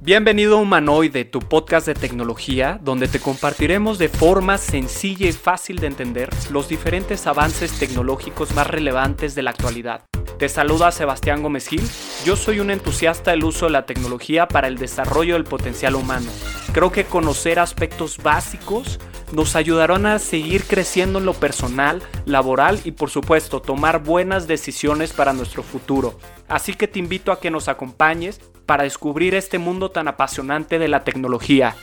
Bienvenido a Humanoide, tu podcast de tecnología, donde te compartiremos de forma sencilla y fácil de entender los diferentes avances tecnológicos más relevantes de la actualidad. Te saluda Sebastián Gómez Gil, yo soy un entusiasta del uso de la tecnología para el desarrollo del potencial humano. Creo que conocer aspectos básicos nos ayudarán a seguir creciendo en lo personal, laboral y por supuesto tomar buenas decisiones para nuestro futuro. Así que te invito a que nos acompañes para descubrir este mundo tan apasionante de la tecnología.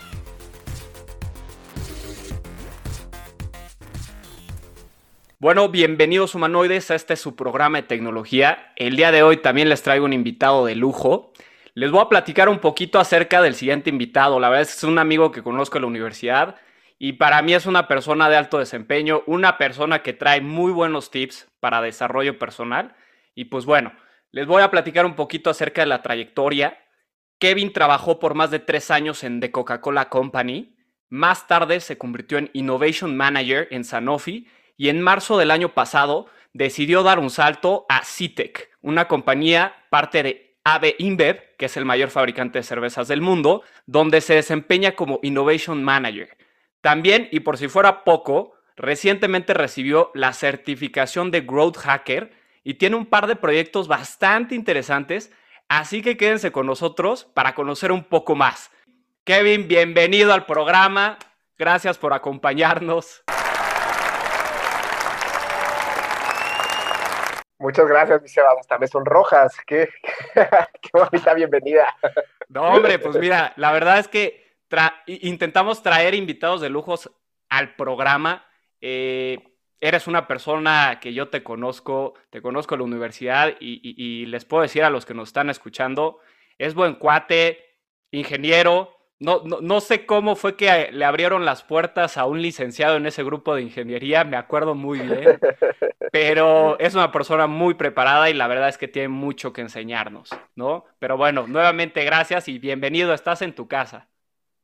Bueno, bienvenidos humanoides a este su programa de tecnología. El día de hoy también les traigo un invitado de lujo. Les voy a platicar un poquito acerca del siguiente invitado. La verdad es que es un amigo que conozco en la universidad y para mí es una persona de alto desempeño, una persona que trae muy buenos tips para desarrollo personal. Y pues bueno, les voy a platicar un poquito acerca de la trayectoria. Kevin trabajó por más de tres años en The Coca-Cola Company. Más tarde se convirtió en Innovation Manager en Sanofi y en marzo del año pasado decidió dar un salto a Citec, una compañía parte de AB InBev, que es el mayor fabricante de cervezas del mundo, donde se desempeña como Innovation Manager. También, y por si fuera poco, recientemente recibió la certificación de Growth Hacker y tiene un par de proyectos bastante interesantes, así que quédense con nosotros para conocer un poco más. Kevin, bienvenido al programa. Gracias por acompañarnos. Muchas gracias, mi Sebas. Hasta me sonrojas. Qué, qué bonita bienvenida. No, hombre, pues mira, la verdad es que intentamos traer invitados de lujos al programa. Eh, eres una persona que yo te conozco, te conozco en la universidad y, les puedo decir a los que nos están escuchando, es buen cuate, ingeniero. No, no, sé cómo fue que le abrieron las puertas a un licenciado en ese grupo de ingeniería, me acuerdo muy bien, pero es una persona muy preparada y la verdad es que tiene mucho que enseñarnos, ¿no? Pero bueno, nuevamente gracias y bienvenido, estás en tu casa.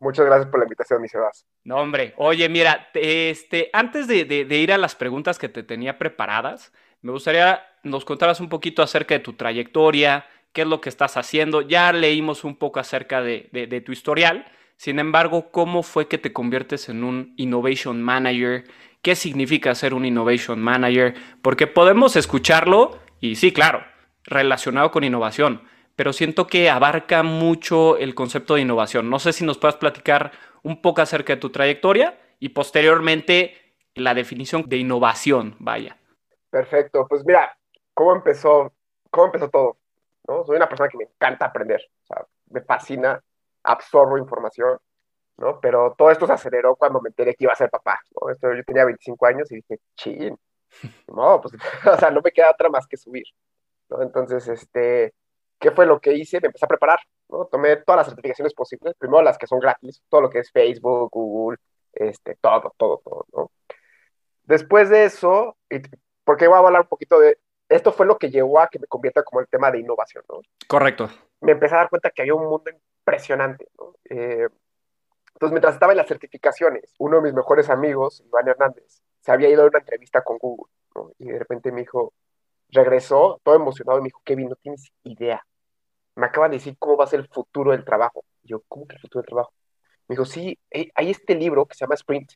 Muchas gracias por la invitación, mi Sebas. No, hombre. Oye, mira, este, antes de, ir a las preguntas que te tenía preparadas, me gustaría nos contaras un poquito acerca de tu trayectoria, qué es lo que estás haciendo. Ya leímos un poco acerca de, de tu historial. Sin embargo, ¿cómo fue que te conviertes en un Innovation Manager? ¿Qué significa ser un Innovation Manager? Porque podemos escucharlo y sí, claro, relacionado con innovación pero siento que abarca mucho el concepto de innovación. No sé si nos puedas platicar un poco acerca de tu trayectoria y posteriormente la definición de innovación, vaya. Perfecto, pues mira, ¿cómo empezó, cómo empezó todo? ¿no? Soy una persona que me encanta aprender, o sea, me fascina, absorbo información, ¿no? Pero todo esto se aceleró cuando me enteré que iba a ser papá, ¿no? Esto, yo tenía 25 años y dije, ching, no, pues, o sea, no me queda otra más que subir, ¿no? Entonces, este, ¿qué fue lo que hice? Me empecé a preparar, ¿no? Tomé todas las certificaciones posibles, primero las que son gratis, todo lo que es Facebook, Google, este, todo, todo, todo, ¿no? Después de eso, porque voy a hablar un poquito de, esto fue lo que llevó a que me convierta como el tema de innovación, ¿no? Correcto. Me empecé a dar cuenta que había un mundo impresionante, ¿no? Eh, entonces, mientras estaba en las certificaciones, uno de mis mejores amigos, Iván Hernández, se había ido a una entrevista con Google, ¿no? Y de repente me dijo, regresó todo emocionado y me dijo, Kevin, no tienes idea me acaban de decir cómo va a ser el futuro del trabajo. yo, ¿cómo que el futuro del trabajo? Me dijo, sí, hay este libro que se llama Sprint,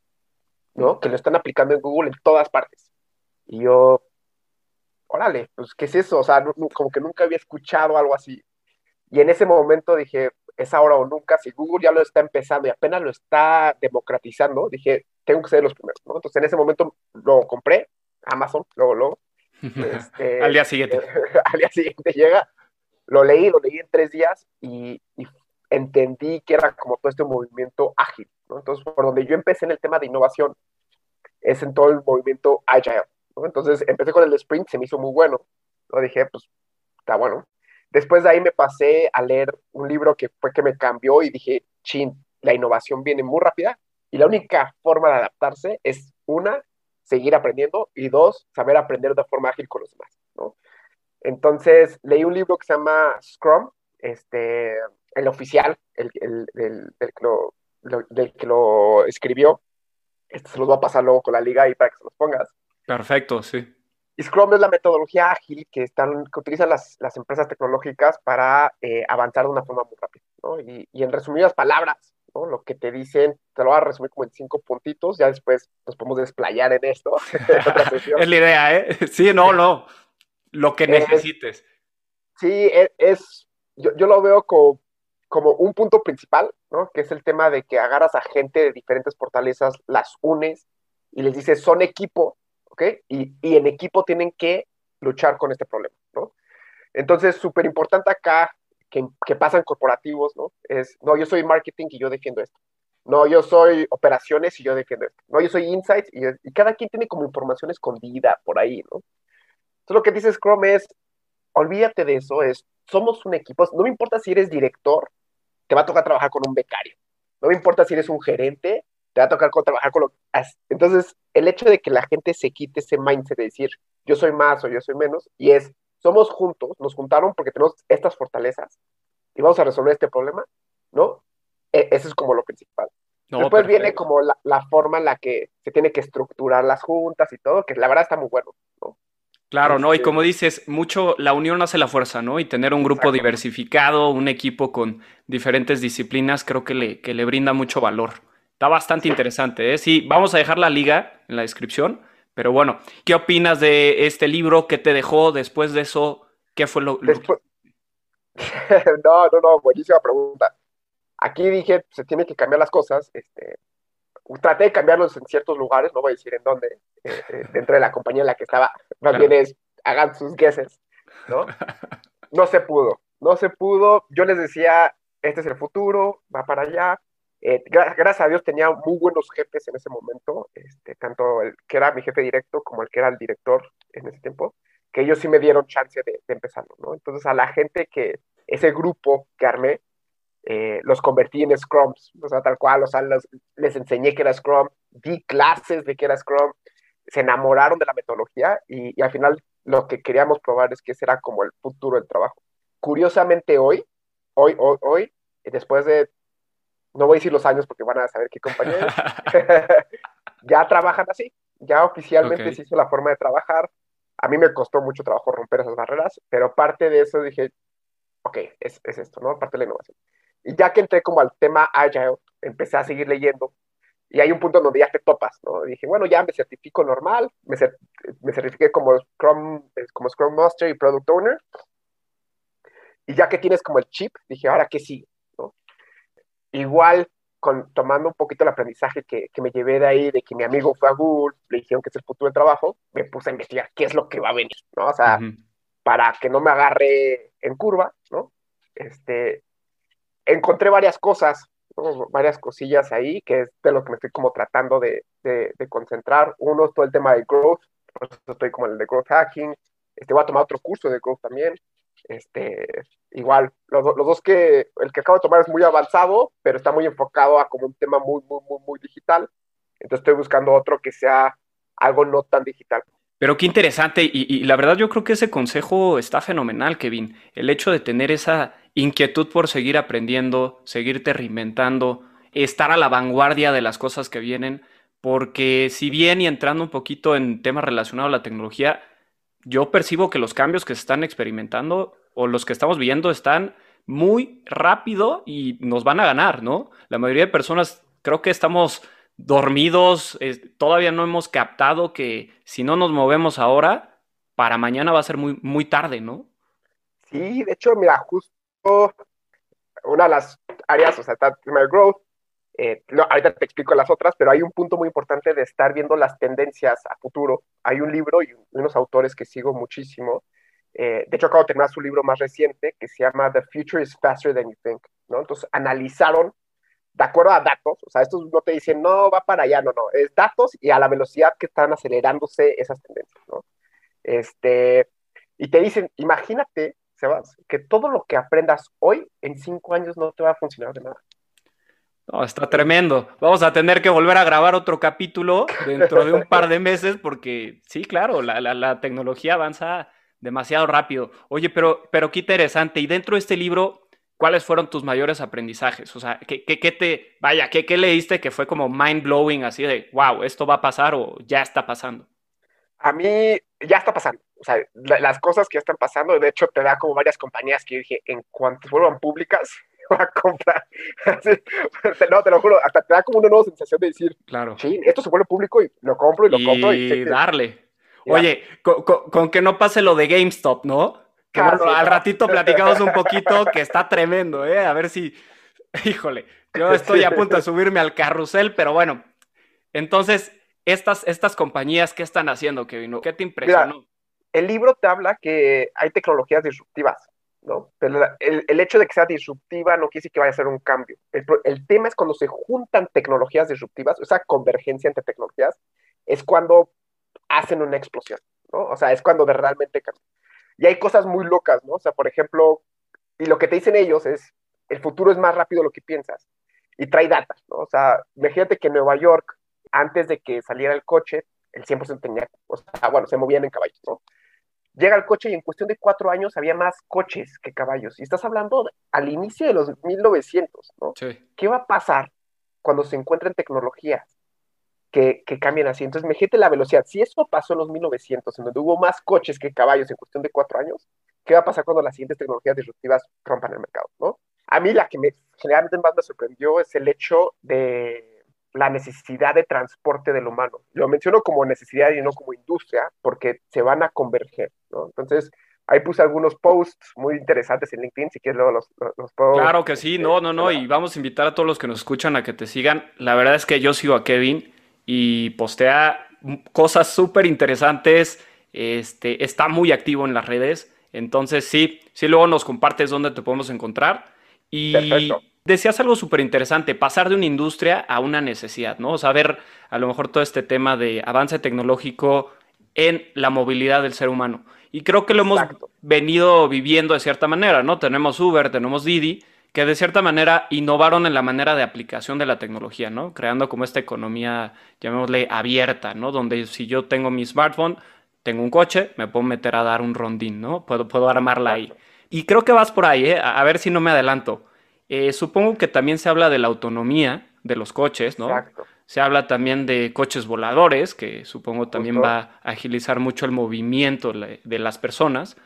¿no? Que lo están aplicando en Google en todas partes. Y yo, órale, pues, ¿qué es eso? O sea, como que nunca había escuchado algo así. Y en ese momento dije, es ahora o nunca, si Google ya lo está empezando y apenas lo está democratizando, dije, tengo que ser los primeros, ¿no? Entonces en ese momento lo compré, Amazon, luego, luego. Este, al día siguiente. al día siguiente llega, lo leí, lo leí en tres días y, entendí que era como todo este movimiento ágil, ¿no? Entonces, por donde yo empecé en el tema de innovación, es en todo el movimiento agile, ¿no? Entonces, empecé con el sprint, se me hizo muy bueno, lo dije, pues, está bueno. Después de ahí me pasé a leer un libro que fue que me cambió y dije, chin, la innovación viene muy rápida y la única forma de adaptarse es, una, seguir aprendiendo y dos, saber aprender de forma ágil con los demás, ¿no? Entonces, leí un libro que se llama Scrum, este, el oficial, el, el, del, que lo, escribió. Este se los voy a pasar luego con la liga ahí para que se los pongas. Perfecto, sí. Y Scrum es la metodología ágil que, están, que utilizan las, las empresas tecnológicas para eh, avanzar de una forma muy rápida. ¿no? Y, y en resumidas palabras, ¿no? Lo que te dicen, te lo voy a resumir como en cinco puntitos, ya después nos podemos desplayar en esto. es la idea, ¿eh? Sí, no, no. Lo que necesites. sí, e, es, yo, yo, lo veo como, como un punto principal, ¿no? Que es el tema de que agarras a gente de diferentes fortalezas, las unes y les dices, son equipo, ¿ok? Y, y en equipo tienen que luchar con este problema, ¿no? Entonces, súper importante acá que, que pasan corporativos, ¿no? Es, no, yo soy marketing y yo defiendo esto. No, yo soy operaciones y yo defiendo esto. No, yo soy insights y, y cada quien tiene como información escondida por ahí, ¿no? Entonces, lo que dice Scrum es, olvídate de eso, es, somos un equipo, no me importa si eres director, te va a tocar trabajar con un becario. No me importa si eres un gerente, te va a tocar trabajar con lo... Entonces, el hecho de que la gente se quite ese mindset de decir, yo soy más o yo soy menos, y es, somos juntos, nos juntaron porque tenemos estas fortalezas y vamos a resolver este problema, ¿no? E eso es como lo principal. No, Después perfecto. viene como la, la, forma en la que se tiene que estructurar las juntas y todo, que la verdad está muy bueno, ¿no? Claro, ¿no? Y como dices, mucho la unión hace la fuerza, ¿no? Y tener un grupo diversificado, un equipo con diferentes disciplinas, creo que le, que le brinda mucho valor. Está bastante interesante, ¿eh? Sí, vamos a dejar la liga en la descripción pero bueno, ¿qué opinas de este libro? ¿Qué te dejó después de eso? ¿Qué fue lo, después... no, no, no, buenísima pregunta. Aquí dije, se tiene que cambiar las cosas. Este, traté de cambiarlos en ciertos lugares, no voy a decir en dónde, eh, eh, dentro de la compañía en la que estaba. Más claro. bien es, hagan sus guesses, ¿no? No se pudo, no se pudo. Yo les decía, este es el futuro, va para allá. Eh, gracias a Dios tenía muy buenos jefes en ese momento, este, tanto el que era mi jefe directo como el que era el director en ese tiempo, que ellos sí me dieron chance de, de empezarlo, ¿no? Entonces a la gente que, ese grupo que armé, eh, los convertí en Scrums, o sea, tal cual, o sea, los, les enseñé que era Scrum, di clases de que era Scrum, se enamoraron de la metodología y, y al final lo que queríamos probar es que ese era como el futuro del trabajo. Curiosamente hoy, hoy, hoy, hoy, después de no voy a decir los años porque van a saber qué compañeros, ya trabajan así, ya oficialmente okay. se hizo la forma de trabajar. A mí me costó mucho trabajo romper esas barreras, pero parte de eso dije, ok, es, es esto, ¿no? Parte de la innovación. Y ya que entré como al tema Agile, empecé a seguir leyendo y hay un punto donde ya te topas, ¿no? dije, bueno, ya me certifico normal, me, cert me certifiqué como Scrum, como Scrum Master y Product Owner. Y ya que tienes como el chip, dije, ahora qué sigue, ¿no? Igual, con, tomando un poquito el aprendizaje que, que, me llevé de ahí, de que mi amigo fue a Google, le dijeron que es el futuro del trabajo, me puse a investigar qué es lo que va a venir, ¿no? O sea, uh -huh. para que no me agarre en curva, ¿no? Este, encontré varias cosas, ¿no? varias cosillas ahí, que es de lo que me estoy como tratando de, de, de concentrar. Uno es todo el tema de growth, por eso estoy como en el de growth hacking, este, voy a tomar otro curso de growth también, este, igual, los, los, dos que, el que acabo de tomar es muy avanzado, pero está muy enfocado a como un tema muy, muy, muy, muy digital. Entonces estoy buscando otro que sea algo no tan digital. Pero qué interesante, y, la verdad yo creo que ese consejo está fenomenal, Kevin. El hecho de tener esa inquietud por seguir aprendiendo, seguirte reinventando, estar a la vanguardia de las cosas que vienen, porque si bien y entrando un poquito en temas relacionados a la tecnología, yo percibo que los cambios que se están experimentando o los que estamos viendo están muy rápido y nos van a ganar, ¿no? La mayoría de personas creo que estamos dormidos, todavía no hemos captado que si no nos movemos ahora, para mañana va a ser muy, muy tarde, ¿no? Sí, de hecho, mira, justo una de las áreas, o sea, está growth, eh, ahorita te explico las otras, pero hay un punto muy importante de estar viendo las tendencias a futuro. Hay un libro y unos autores que sigo muchísimo. Eh, de hecho, acabo de terminar su libro más reciente que se llama The Future is Faster Than You Think. ¿no? Entonces, analizaron de acuerdo a datos, o sea, estos no te dicen, no, va para allá, no, no, es datos y a la velocidad que están acelerándose esas tendencias, ¿no? Este, y te dicen, imagínate, Sebas, que todo lo que aprendas hoy, en cinco años no te va a funcionar de nada. No, está tremendo. Vamos a tener que volver a grabar otro capítulo dentro de un par de meses porque sí, claro, la, la, la tecnología avanza demasiado rápido. Oye, pero, pero qué interesante. Y dentro de este libro, ¿cuáles fueron tus mayores aprendizajes? O sea, ¿qué, qué, qué te, vaya, ¿qué, ¿qué, leíste que fue como mind blowing, así de, wow, esto va a pasar o ya está pasando? A mí ya está pasando. O sea, la, las cosas que ya están pasando, de hecho, te da como varias compañías que yo dije, en cuanto vuelvan públicas, va a comprar. no, te lo juro, hasta te da como una nueva sensación de decir, claro. sí, esto se vuelve público y lo compro y lo compro. Y, darle. Oye, con, que no pase lo de GameStop, ¿no? Al ratito platicamos un poquito que está tremendo, ¿eh? A ver si, híjole, yo estoy a punto de subirme al carrusel, pero bueno. Entonces, estas, estas compañías, ¿qué están haciendo, Kevin? ¿Qué te impresionó? el libro te habla que hay tecnologías disruptivas, ¿no? Pero el, hecho de que sea disruptiva no quiere decir que vaya a ser un cambio. El, tema es cuando se juntan tecnologías disruptivas, esa convergencia entre tecnologías, es cuando hacen una explosión, ¿no? O sea, es cuando de realmente cambian. Y hay cosas muy locas, ¿no? O sea, por ejemplo, y lo que te dicen ellos es, el futuro es más rápido de lo que piensas. Y trae datos, ¿no? O sea, imagínate que en Nueva York, antes de que saliera el coche, el 100% tenía, o sea, bueno, se movían en caballos, ¿no? Llega el coche y en cuestión de cuatro años había más coches que caballos. Y estás hablando al inicio de los 1900, ¿no? Sí. ¿Qué va a pasar cuando se encuentren tecnologías que, que cambien así? Entonces, imagínate la velocidad. Si eso pasó en los 1900, en donde hubo más coches que caballos en cuestión de cuatro años, ¿qué va a pasar cuando las siguientes tecnologías disruptivas rompan el mercado, ¿no? A mí la que me, generalmente más me sorprendió es el hecho de la necesidad de transporte del humano. Lo menciono como necesidad y no como industria, porque se van a converger, ¿no? Entonces, ahí puse algunos posts muy interesantes en LinkedIn, si quieres luego los, los posts. Claro que sí, no, no, no, y vamos a invitar a todos los que nos escuchan a que te sigan. La verdad es que yo sigo a Kevin y postea cosas súper interesantes, este, está muy activo en las redes, entonces sí, sí luego nos compartes dónde te podemos encontrar. Y Perfecto. Decías algo súper interesante, pasar de una industria a una necesidad, ¿no? O sea, ver a lo mejor todo este tema de avance tecnológico en la movilidad del ser humano. Y creo que lo hemos venido viviendo de cierta manera, ¿no? Tenemos Uber, tenemos Didi, que de cierta manera innovaron en la manera de aplicación de la tecnología, ¿no? Creando como esta economía, llamémosle abierta, ¿no? Donde si yo tengo mi smartphone, tengo un coche, me puedo meter a dar un rondín, ¿no? Puedo, puedo armarla ahí. Y creo que vas por ahí, ¿eh? A ver si no me adelanto. Eh, supongo que también se habla de la autonomía de los coches, ¿no? Exacto. Se habla también de coches voladores, que supongo también va a agilizar mucho el movimiento de las personas.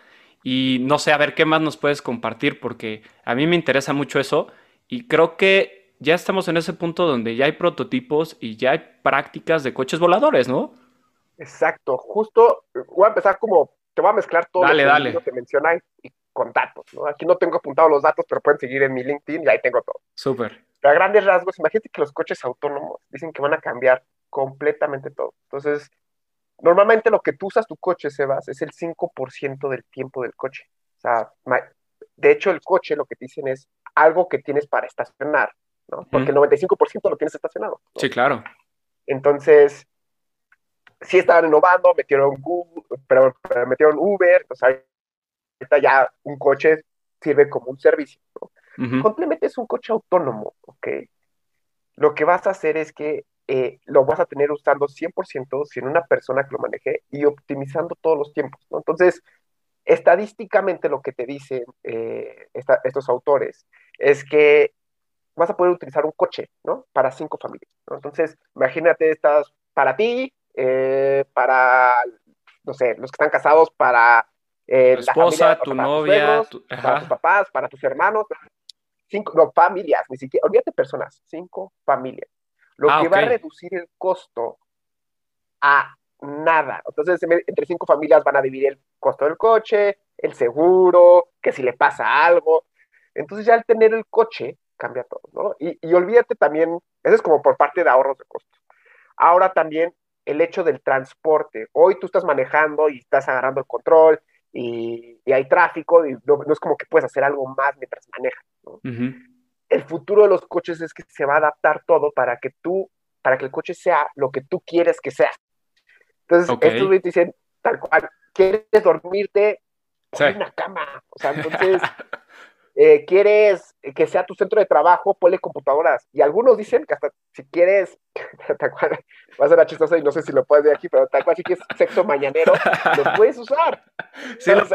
Y no sé, a ver qué más nos puedes compartir, porque a mí me interesa mucho eso y creo que ya estamos en ese punto donde ya hay prototipos y ya hay prácticas de coches voladores, ¿no? Exacto, justo voy a empezar como, te voy a mezclar todo lo que, que mencionáis y con datos, ¿no? Aquí no tengo apuntados los datos, pero pueden seguir en mi LinkedIn y ahí tengo todo. Súper. a grandes rasgos, imagínate que los coches autónomos dicen que van a cambiar completamente todo. Entonces, normalmente lo que tú usas tu coche, Sebas, es el 5% del tiempo del coche. O sea, de hecho, el coche lo que te dicen es algo que tienes para estacionar, ¿no? Porque el 95% lo tienes estacionado. Sí, claro. Entonces, sí estaban innovando, metieron Google, pero, metieron Uber, o sea, ya un coche sirve como un servicio. Complemente es un coche autónomo, ¿ok? Lo que vas a hacer es que eh, lo vas a tener usando 100% sin una persona que lo maneje y optimizando todos los tiempos, ¿no? Entonces, estadísticamente lo que te dicen eh, estos autores es que vas a poder utilizar un coche, ¿no? Para cinco familias, ¿no? Entonces, imagínate, estás para ti, eh, para, no sé, los que están casados, para eh, tu esposa, tu novia, para tus papás, para tus hermanos, cinco, no, familias, ni siquiera, olvídate personas, cinco familias. Lo ah, que va a reducir el costo a nada. Entonces, entre cinco familias van a dividir el costo del coche, el seguro, que si le pasa algo. Entonces, ya al tener el coche, cambia todo, ¿no? Y, y olvídate también, eso es como por parte de ahorros de costo. Ahora también el hecho del transporte. Hoy tú estás manejando y estás agarrando el control y, hay tráfico y no, es como que puedes hacer algo más mientras manejas. El futuro de los coches es que se va a adaptar todo para que tú, para que el coche sea lo que tú quieres que sea. Entonces, estos te dicen tal cual, quieres dormirte, en una cama. O sea, entonces Eh, quieres que sea tu centro de trabajo, ponle computadoras. Y algunos dicen que hasta si quieres, va a ser chistosa y no sé si lo puedes ver aquí, pero tal cual si quieres sexo mañanero, lo puedes usar. Sí, lo,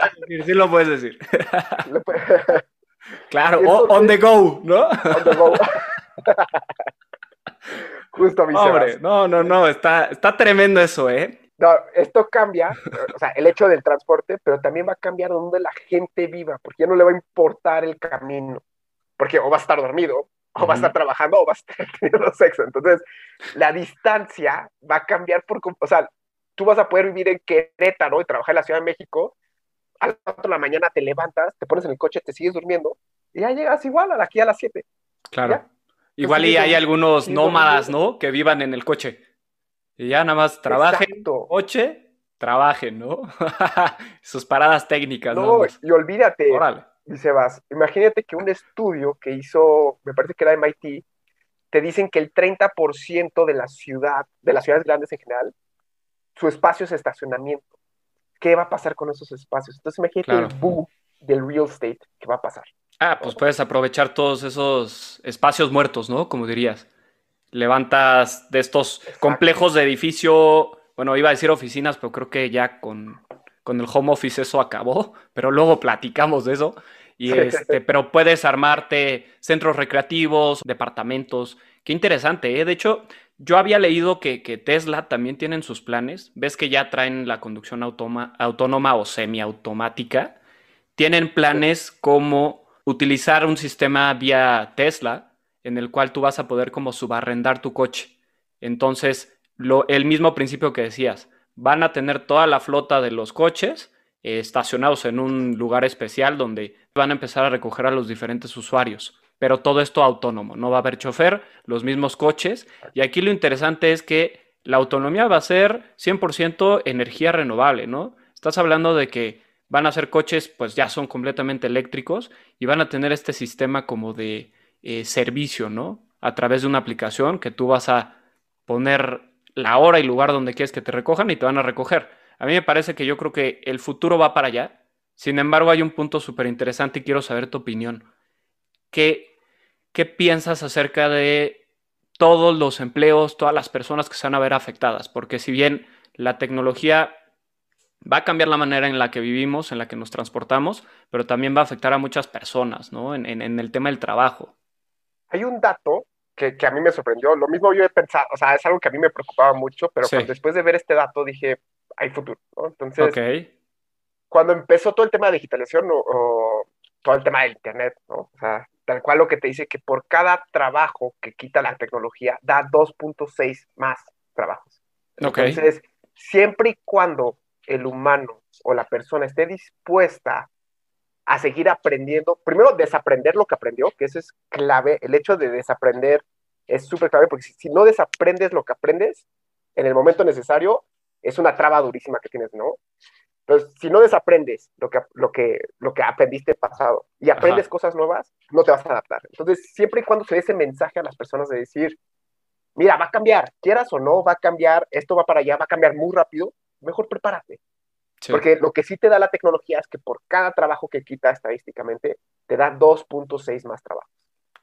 sí lo puedes decir. claro, on the go, ¿no? On the go. Justo, mi Hombre, no, no, no, está, está tremendo eso, ¿eh? No, esto cambia, o sea, el hecho del transporte, pero también va a cambiar donde la gente viva, porque ya no le va a importar el camino. porque o vas a estar dormido, o vas a estar trabajando, o vas a estar teniendo sexo. Entonces, la distancia va a cambiar por, o sea, tú vas a poder vivir en Querétaro y trabajar en la Ciudad de México, a las 4 de la mañana te levantas, te pones en el coche, te sigues durmiendo, y ya llegas igual a aquí a las 7. Claro. Igual y hay algunos nómadas, ¿no? Que vivan en el coche. Y ya nada más trabajen, coche, trabajen, ¿no? Sus paradas técnicas. No, y olvídate, Órale. dice Vas, imagínate que un estudio que hizo, me parece que era MIT, te dicen que el 30% de la ciudad, de las ciudades grandes en general, su espacio es estacionamiento. ¿Qué va a pasar con esos espacios? Entonces imagínate el boom del real estate que va a pasar. Ah, pues puedes aprovechar todos esos espacios muertos, ¿no? Como dirías levantas de estos complejos de edificio, bueno, iba a decir oficinas, pero creo que ya con, el home office eso acabó, pero luego platicamos de eso. Y este, pero puedes armarte centros recreativos, departamentos. Qué interesante, ¿eh? De hecho, yo había leído que, Tesla también tienen sus planes. Ves que ya traen la conducción autónoma o semiautomática. Tienen planes como utilizar un sistema vía Tesla en el cual tú vas a poder como subarrendar tu coche. Entonces, el mismo principio que decías, van a tener toda la flota de los coches eh, estacionados en un lugar especial donde van a empezar a recoger a los diferentes usuarios. Pero todo esto autónomo, no va a haber chofer, los mismos coches. Y aquí lo interesante es que la autonomía va a ser 100% energía renovable, ¿no? Estás hablando de que van a ser coches, pues ya son completamente eléctricos y van a tener este sistema como de eh, servicio, ¿no? A través de una aplicación que tú vas a poner la hora y lugar donde quieres que te recojan y te van a recoger. A mí me parece que yo creo que el futuro va para allá. Sin embargo, hay un punto súper interesante y quiero saber tu opinión. ¿Qué, ¿Qué piensas acerca de todos los empleos, todas las personas que se van a ver afectadas? Porque si bien la tecnología va a cambiar la manera en la que vivimos, en la que nos transportamos, pero también va a afectar a muchas personas, ¿no? En, en el tema del trabajo. Hay un dato que, a mí me sorprendió. Lo mismo yo he pensado, o sea, es algo que a mí me preocupaba mucho, pero después de ver este dato dije, hay futuro, ¿no? Entonces, cuando empezó todo el tema de digitalización o, todo el tema del Internet, ¿no? O sea, tal cual lo que te dice que por cada trabajo que quita la tecnología, da 2.6 más trabajos. Entonces, siempre y cuando el humano o la persona esté dispuesta a seguir aprendiendo, primero desaprender lo que aprendió, que eso es clave, el hecho de desaprender es súper clave, porque si, no desaprendes lo que aprendes en el momento necesario, es una traba durísima que tienes, ¿no? Entonces, si no desaprendes lo que, lo que, lo que aprendiste pasado y aprendes cosas nuevas, no te vas a adaptar. Entonces, siempre y cuando se dé ese mensaje a las personas de decir, mira, va a cambiar, quieras o no, va a cambiar, esto va para allá, va a cambiar muy rápido, mejor prepárate. Porque lo que sí te da la tecnología es que por cada trabajo que quita estadísticamente, te da 2.6 más trabajos.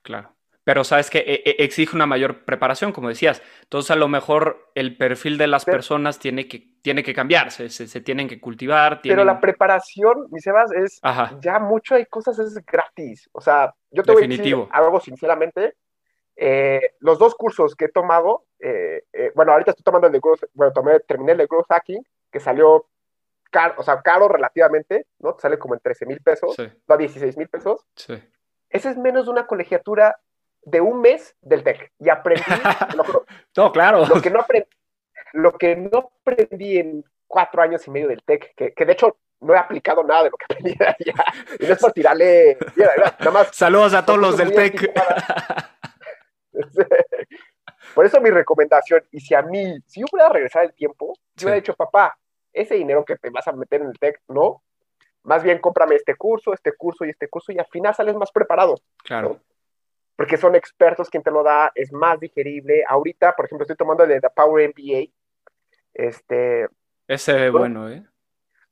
Claro. Pero sabes que e, e, exige una mayor preparación, como decías. Entonces, a lo mejor el perfil de las personas tiene que, tiene que cambiarse, se, tienen que cultivar. Pero la preparación, mi Sebas, es ya mucho hay cosas es gratis. O sea, yo te Definitivo. voy a decir algo sinceramente. Eh, los dos cursos que he tomado, eh, eh, bueno, ahorita estoy tomando el de growth, bueno, tomé, terminé el de growth hacking, que salió caro, o sea, caro relativamente, ¿no? Sale como en 13 mil pesos, no, 16 mil pesos. Sí. Ese es menos de una colegiatura de un mes del TEC. Y aprendí. Todo claro. Lo que, no aprendí, lo que no aprendí en cuatro años y medio del TEC, que, que de hecho no he aplicado nada de lo que aprendí allá. Y no es por tirarle. nada más, Saludos a todos los del TEC. Por eso mi recomendación, y si a mí, si yo pudiera regresar el tiempo, yo hubiera dicho, papá, ese dinero que te vas a meter en el TEC, no. Más bien cómprame este curso, este curso y este curso y al final sales más preparado. Claro. Porque son expertos quien te lo da, es más digerible. Ahorita, por ejemplo, estoy tomando el de The Power MBA. Este, Ese es bueno, ¿eh?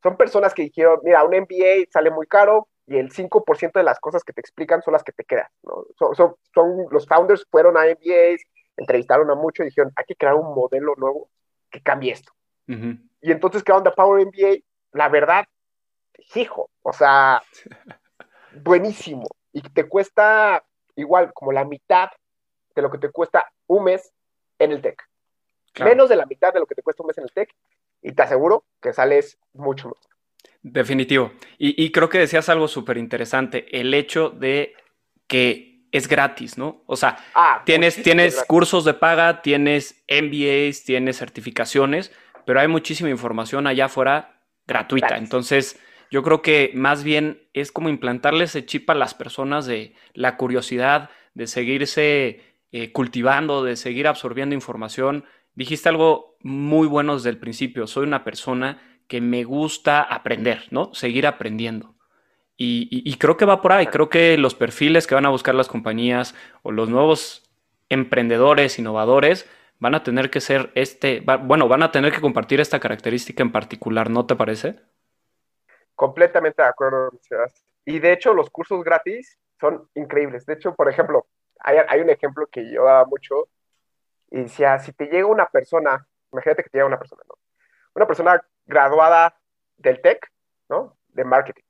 Son personas que dijeron, mira, un MBA sale muy caro y el 5% de las cosas que te explican son las que te quedan. ¿no? Son, son, los founders fueron a MBAs, entrevistaron a muchos y dijeron, hay que crear un modelo nuevo que cambie esto. Y entonces ¿qué onda Power MBA, la verdad, hijo, o sea, buenísimo. Y te cuesta igual como la mitad de lo que te cuesta un mes en el TEC. Menos de la mitad de lo que te cuesta un mes en el TEC. Y te aseguro que sales mucho mejor. Definitivo. Y, y creo que decías algo súper interesante, el hecho de que es gratis, ¿no? O sea, ah, tienes, tienes cursos de paga, tienes MBAs, tienes certificaciones, pero hay muchísima información allá afuera gratuita. Entonces, yo creo que más bien es como implantarle ese chip a las personas de la curiosidad, de seguirse eh, cultivando, de seguir absorbiendo información. Dijiste algo muy bueno desde el principio. Soy una persona que me gusta aprender, ¿no? Seguir aprendiendo. Y, creo que va por ahí. Creo que los perfiles que van a buscar las compañías o los nuevos emprendedores, innovadores, van a tener que ser este, bueno, van a tener que compartir esta característica en particular, ¿no te parece? Completamente de acuerdo, Y de hecho, los cursos gratis son increíbles. De hecho, por ejemplo, hay, hay un ejemplo que yo daba mucho y decía, si te llega una persona, imagínate que te llega una persona, ¿no? Una persona graduada del TEC, ¿no? De marketing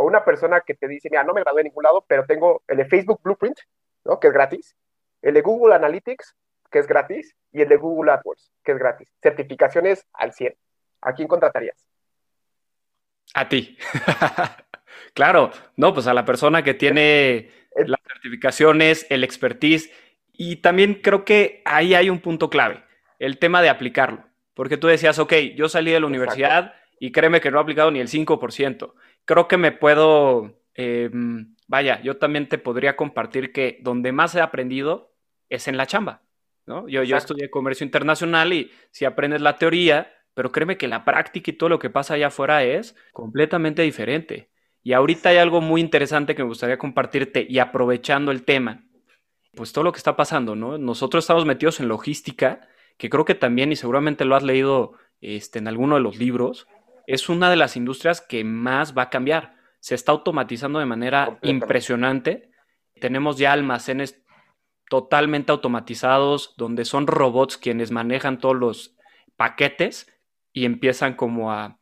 o una persona que te dice, mira, no me gradué en ningún lado, pero tengo el de Facebook Blueprint, ¿no? que es gratis, el de Google Analytics, que es gratis, y el de Google AdWords, que es gratis. Certificaciones al 100. ¿A quién contratarías? A ti. claro, no, pues a la persona que tiene las certificaciones, el expertise, y también creo que ahí hay un punto clave, el tema de aplicarlo. Porque tú decías, ok, yo salí de la universidad y créeme que no he aplicado ni el 5% creo que me puedo, em, vaya, yo también te podría compartir que donde más he aprendido es en la chamba, ¿no? Yo, yo estudié comercio internacional y si aprendes la teoría, pero créeme que la práctica y todo lo que pasa allá afuera es completamente diferente. Y ahorita hay algo muy interesante que me gustaría compartirte y aprovechando el tema, pues todo lo que está pasando, ¿no? Nosotros estamos metidos en logística, que creo que también, y seguramente lo has leído este, en alguno de los libros, es una de las industrias que más va a cambiar. Se está automatizando de manera impresionante. Tenemos ya almacenes totalmente automatizados donde son robots quienes manejan todos los paquetes y empiezan como a,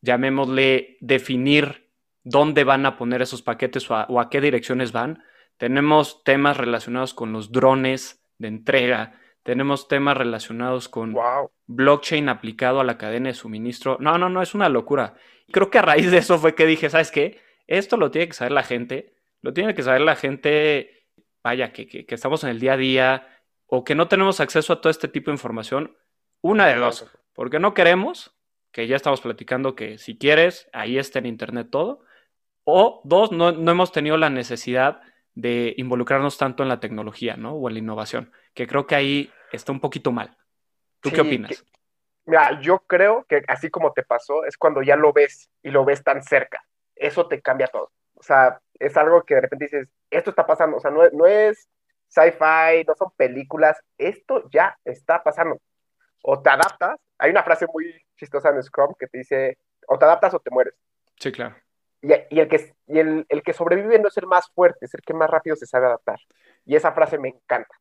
llamémosle, definir dónde van a poner esos paquetes o a, o a qué direcciones van. Tenemos temas relacionados con los drones de entrega, tenemos temas relacionados con blockchain aplicado a la cadena de suministro. No, no, no, es una locura. Creo que a raíz de eso fue que dije, ¿sabes qué? Esto lo tiene que saber la gente, lo tiene que saber la gente, vaya, que, estamos en el día a día o que no tenemos acceso a todo este tipo de información. Una de dos, porque no queremos, que ya estamos platicando que si quieres, ahí está en Internet todo. O dos, no, no hemos tenido la necesidad de involucrarnos tanto en la tecnología, ¿no? O en la innovación, que creo que ahí está un poquito mal. ¿Tú qué opinas? mira, yo creo que así como te pasó, es cuando ya lo ves y lo ves tan cerca. Eso te cambia todo. O sea, es algo que de repente dices, esto está pasando. O sea, no, no es sci-fi, no son películas, esto ya está pasando. O te adaptas. Hay una frase muy chistosa en Scrum que te dice, o te adaptas o te mueres. Sí, claro. Y, el, que, y el, el, que sobrevive no es el más fuerte, es el que más rápido se sabe adaptar. Y esa frase me encanta.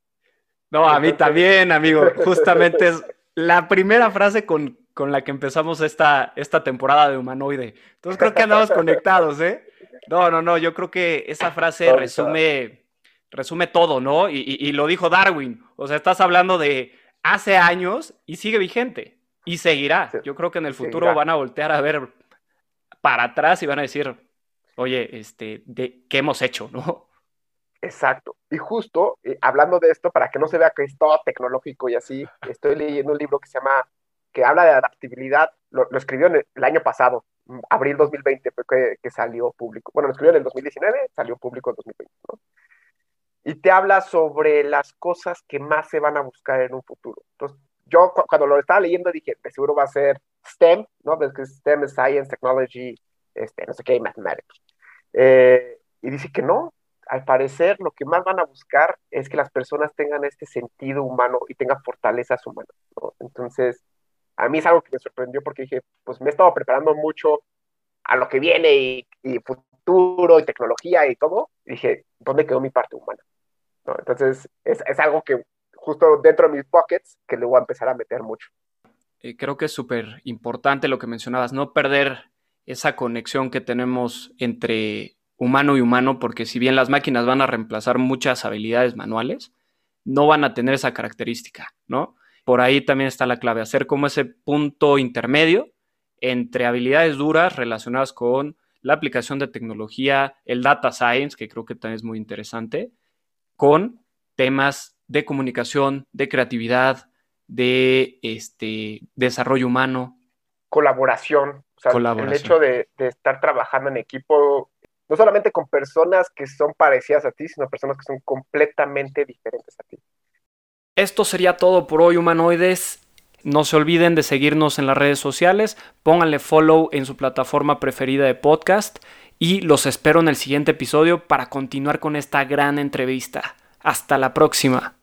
No, a mí también, amigo. Justamente es la primera frase con, con la que empezamos esta, esta temporada de Humanoide. Entonces creo que andamos conectados, ¿eh? No, no, no, yo creo que esa frase resume, resume todo, ¿no? Y, y, lo dijo Darwin. O sea, estás hablando de hace años y sigue vigente. Y seguirá. Yo creo que en el futuro van a voltear a ver para atrás y van a decir, oye, este, de, ¿qué hemos hecho, no? Exacto. Y justo, eh, hablando de esto, para que no se vea que es todo tecnológico y así, estoy leyendo un libro que se llama, que habla de adaptabilidad, lo, escribió en el, año pasado, mm, abril 2020 fue que, que, salió público. Bueno, lo escribió en el 2019, salió público en 2020, ¿no? Y te habla sobre las cosas que más se van a buscar en un futuro. Entonces, yo cuando lo estaba leyendo dije, seguro va a ser STEM, ¿no? Ves que STEM es Science, Technology, este, no sé qué, Mathematics. Eh, y dice que no, al parecer lo que más van a buscar es que las personas tengan este sentido humano y tengan fortalezas humanas, ¿no? Entonces, a mí es algo que me sorprendió porque dije, pues me he estado preparando mucho a lo que viene y, y futuro y tecnología y todo. Y dije, ¿dónde quedó mi parte humana? ¿No? Entonces, es, es algo que justo dentro de mis pockets que le voy a empezar a meter mucho. Eh, creo que es súper importante lo que mencionabas, no perder esa conexión que tenemos entre humano y humano, porque si bien las máquinas van a reemplazar muchas habilidades manuales, no van a tener esa característica, ¿no? Por ahí también está la clave, hacer como ese punto intermedio entre habilidades duras relacionadas con la aplicación de tecnología, el data science, que creo que también es muy interesante, con temas de comunicación, de creatividad, de este, desarrollo humano. Colaboración. O sea, el hecho de, de estar trabajando en equipo, no solamente con personas que son parecidas a ti, sino personas que son completamente diferentes a ti. Esto sería todo por hoy, humanoides. No se olviden de seguirnos en las redes sociales, pónganle follow en su plataforma preferida de podcast y los espero en el siguiente episodio para continuar con esta gran entrevista. Hasta la próxima.